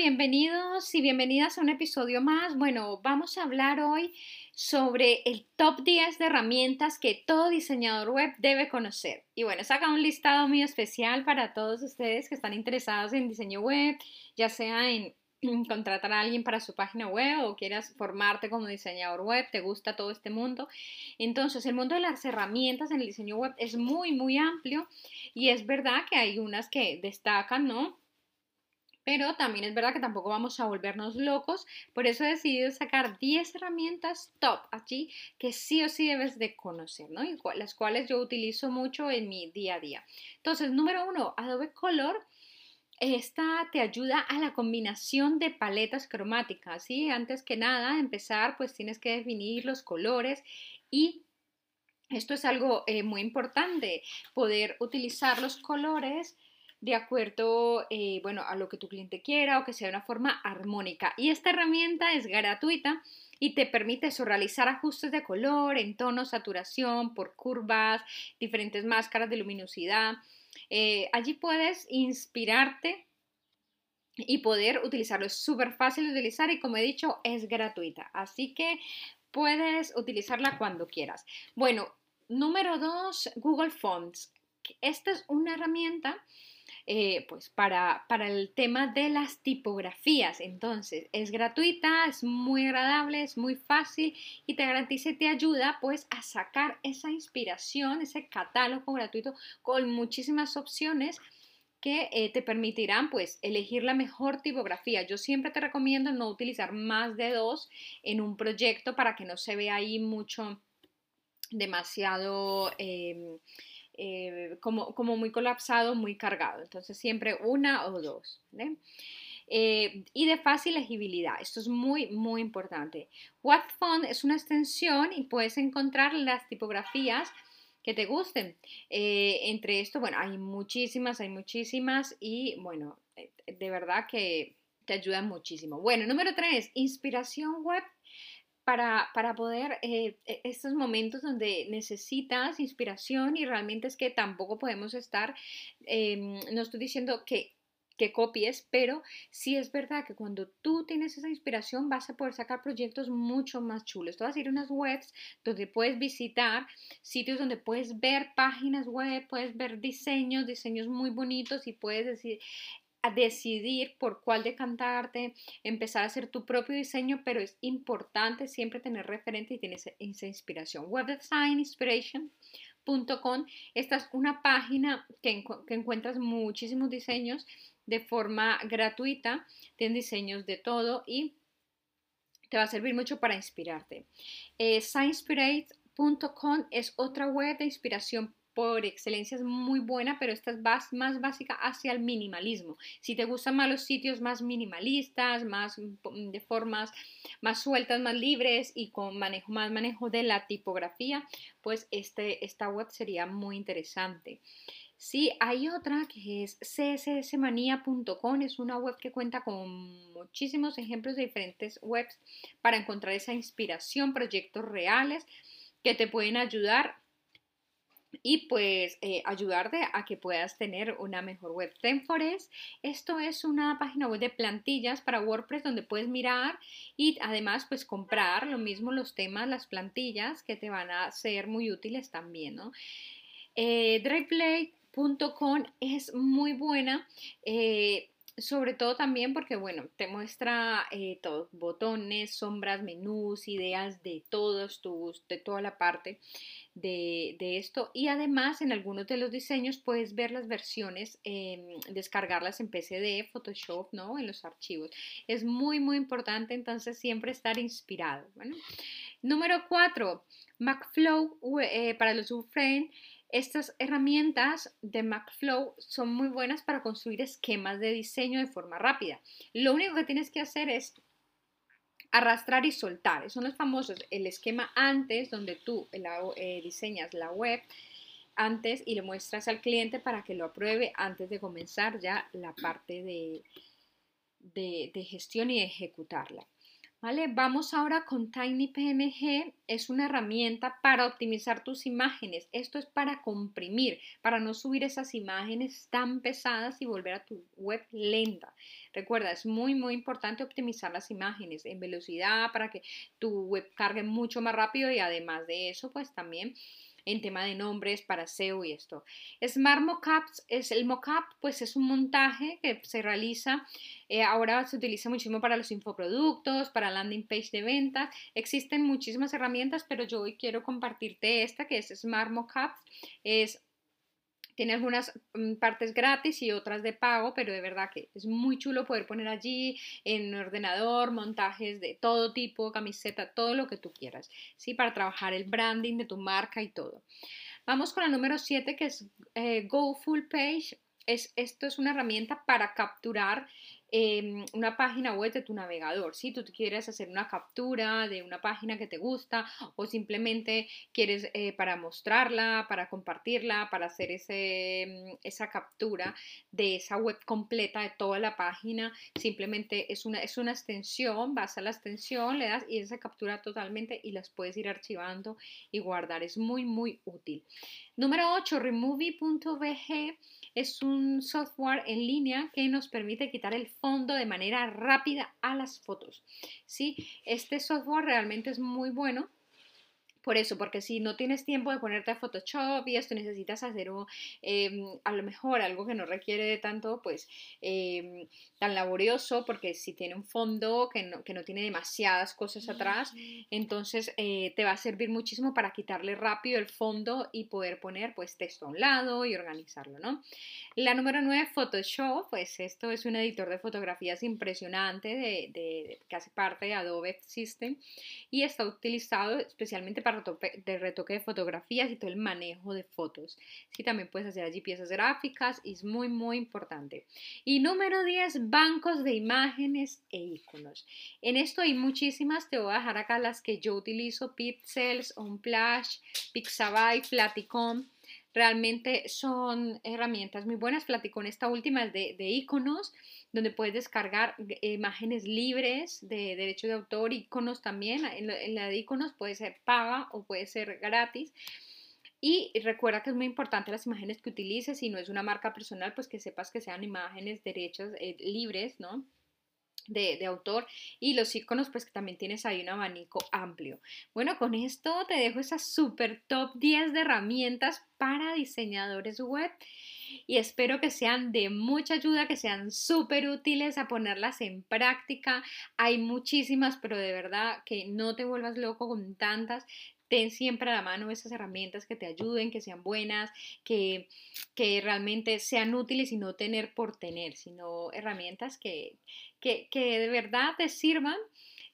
Bienvenidos y bienvenidas a un episodio más. Bueno, vamos a hablar hoy sobre el top 10 de herramientas que todo diseñador web debe conocer. Y bueno, saca un listado muy especial para todos ustedes que están interesados en diseño web, ya sea en contratar a alguien para su página web o quieras formarte como diseñador web, te gusta todo este mundo. Entonces, el mundo de las herramientas en el diseño web es muy, muy amplio y es verdad que hay unas que destacan, ¿no? Pero también es verdad que tampoco vamos a volvernos locos, por eso he decidido sacar 10 herramientas top aquí que sí o sí debes de conocer, ¿no? Y las cuales yo utilizo mucho en mi día a día. Entonces, número uno, Adobe Color. Esta te ayuda a la combinación de paletas cromáticas, ¿sí? Antes que nada, empezar, pues tienes que definir los colores y esto es algo eh, muy importante, poder utilizar los colores de acuerdo, eh, bueno, a lo que tu cliente quiera o que sea de una forma armónica. Y esta herramienta es gratuita y te permite realizar ajustes de color, en tono, saturación, por curvas, diferentes máscaras de luminosidad. Eh, allí puedes inspirarte y poder utilizarlo. Es súper fácil de utilizar y como he dicho, es gratuita. Así que puedes utilizarla cuando quieras. Bueno, número dos, Google Fonts. Esta es una herramienta eh, pues para, para el tema de las tipografías. Entonces, es gratuita, es muy agradable, es muy fácil y te garantiza y te ayuda pues a sacar esa inspiración, ese catálogo gratuito con muchísimas opciones que eh, te permitirán pues elegir la mejor tipografía. Yo siempre te recomiendo no utilizar más de dos en un proyecto para que no se vea ahí mucho demasiado em, eh, como, como, muy colapsado, muy cargado. Entonces siempre una o dos. Eh, y de fácil legibilidad. Esto es muy, muy importante. Font es una extensión y puedes encontrar las tipografías que te gusten. Eh, entre esto, bueno, hay muchísimas, hay muchísimas y bueno, de verdad que te ayudan muchísimo. Bueno, número tres, inspiración web para, poder eh, e, estos momentos donde necesitas inspiración y realmente es que tampoco podemos estar, em, no estoy diciendo que que copies, pero sí es verdad que cuando tú tienes esa inspiración vas a poder sacar proyectos mucho más chulos. Tú vas a ir a unas webs donde puedes visitar sitios donde puedes ver páginas web, puedes ver diseños, diseños muy bonitos y puedes decir, a decidir por cuál decantarte, empezar a hacer tu propio diseño, pero es importante siempre tener referente y tener esa inspiración. Webdesigninspiration.com, esta es una página que, encuentras muchísimos diseños de forma gratuita, tienen diseños de todo y te va a servir mucho para inspirarte. Eh, es otra web de inspiración por excelencia es muy buena, pero esta es más básica hacia el minimalismo. Si te gustan más los sitios más minimalistas, más mm, de formas más sueltas, más libres y con manejo, más manejo de la tipografía, pues este, esta web sería muy interesante. Sí, hay otra que es cssmanía.com, es una web que cuenta con muchísimos ejemplos de diferentes webs para encontrar esa inspiración, proyectos reales que te pueden ayudar y pues eh, ayudarte a que puedas tener una mejor web. Tenforest, esto es una página web de plantillas para WordPress donde puedes mirar y además pues comprar lo mismo los temas, las plantillas que te van a ser muy útiles también, ¿no? Eh, es muy buena. Eh, sobre todo también porque, bueno, te muestra eh, todos, botones, sombras, menús, ideas de todos tus, de toda la parte de, esto. Y además en algunos de los diseños puedes ver las versiones, em, descargarlas en PCD, Photoshop, ¿no? En los archivos. Es muy, muy importante entonces siempre estar inspirado. Número 4, MacFlow eh, para los subframe Estas herramientas de MacFlow son muy buenas para construir esquemas de diseño de forma rápida. Lo único que tienes que hacer es arrastrar y soltar. Son los famosos, el esquema antes, donde tú eh, diseñas la web antes y le muestras al cliente para que lo apruebe antes de comenzar ya la parte de, de gestión y ejecutarla. ¿Vale? Vamos ahora con TinyPNG. Es una herramienta para optimizar tus imágenes. Esto es para comprimir, para no subir esas imágenes tan pesadas y volver a tu web lenta. Recuerda, es muy, muy importante optimizar las imágenes en velocidad para que tu web cargue mucho más rápido y además de eso, pues también en tema de nombres para SEO y esto. Smart Mockups es el mockup, pues es un montaje que se realiza, eh, ahora se utiliza muchísimo para los infoproductos, para landing page de ventas. Existen muchísimas herramientas, pero yo hoy quiero compartirte esta que es Smart Mockups. Es tiene algunas mm, partes gratis y otras de pago, pero de verdad que es muy chulo poder poner allí en ordenador montajes de todo tipo, camiseta, todo lo que tú quieras, ¿sí? Para trabajar el branding de tu marca y todo. Vamos con el número 7 que es eh, Go Full Page. Es, esto es una herramienta para capturar Em, una página web de tu navegador. Si tú quieres hacer una captura de una página que te gusta o simplemente quieres eh, para mostrarla, para compartirla, para hacer ese, mm, esa captura de esa web completa de toda la página, simplemente es una, es una extensión, vas a la extensión, le das y esa captura totalmente y las puedes ir archivando y guardar. Es muy, muy útil. Número 8, removie.bg es un software en línea que nos permite quitar el fondo de manera rápida a las fotos. ¿sí? Este software realmente es muy bueno por eso, porque si no tienes tiempo de ponerte a Photoshop y esto necesitas hacer em, a lo mejor algo que no requiere de tanto, pues em, tan laborioso, porque si tiene un fondo que no, que no tiene demasiadas cosas atrás, entonces eh, te va a servir muchísimo para quitarle rápido el fondo y poder poner pues texto a un lado y organizarlo, ¿no? La número 9, Photoshop, pues esto es un editor de fotografías impresionante de, que hace parte de Adobe System y está utilizado especialmente para de retoque de fotografías y todo el manejo de fotos. Sí, también puedes hacer allí piezas gráficas y es muy, muy importante. Y número 10, bancos de imágenes e iconos. En esto hay muchísimas, te voy a dejar acá las que yo utilizo, Pixels, Onplash, Pixabay, Platicom realmente son herramientas muy buenas. Platicom esta última de, de iconos donde puedes descargar imágenes libres de derecho de autor, iconos también. En la de iconos puede ser paga o puede ser gratis. Y recuerda que es muy importante las imágenes que utilices, si no es una marca personal, pues que sepas que sean imágenes derechos eh, libres, ¿no? De, autor y los iconos pues que también tienes ahí un abanico amplio. Bueno, con esto te dejo esa super top 10 de herramientas para diseñadores web y espero que sean de mucha ayuda, que sean súper útiles a ponerlas en práctica. Hay muchísimas, pero de verdad que no te vuelvas loco con tantas ten siempre a la mano esas herramientas que te ayuden, que sean buenas, que, que realmente sean útiles y no tener por tener, sino herramientas que, que, que de verdad te sirvan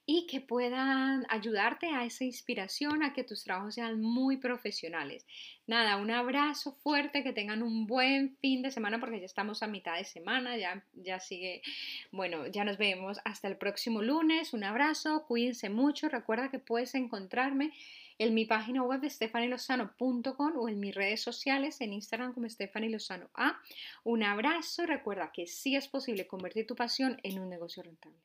y que puedan ayudarte a esa inspiración, a que tus trabajos sean muy profesionales. Nada, un abrazo fuerte, que tengan un buen fin de semana porque ya estamos a mitad de semana, ya, ya sigue, bueno, ya nos vemos hasta el próximo lunes, un abrazo, cuídense mucho, recuerda que puedes encontrarme en mi página web de stefanilozano.com o en mis redes sociales en Instagram como Stephanie Lozano A. Un abrazo, recuerda que sí es posible convertir tu pasión en un negocio rentable.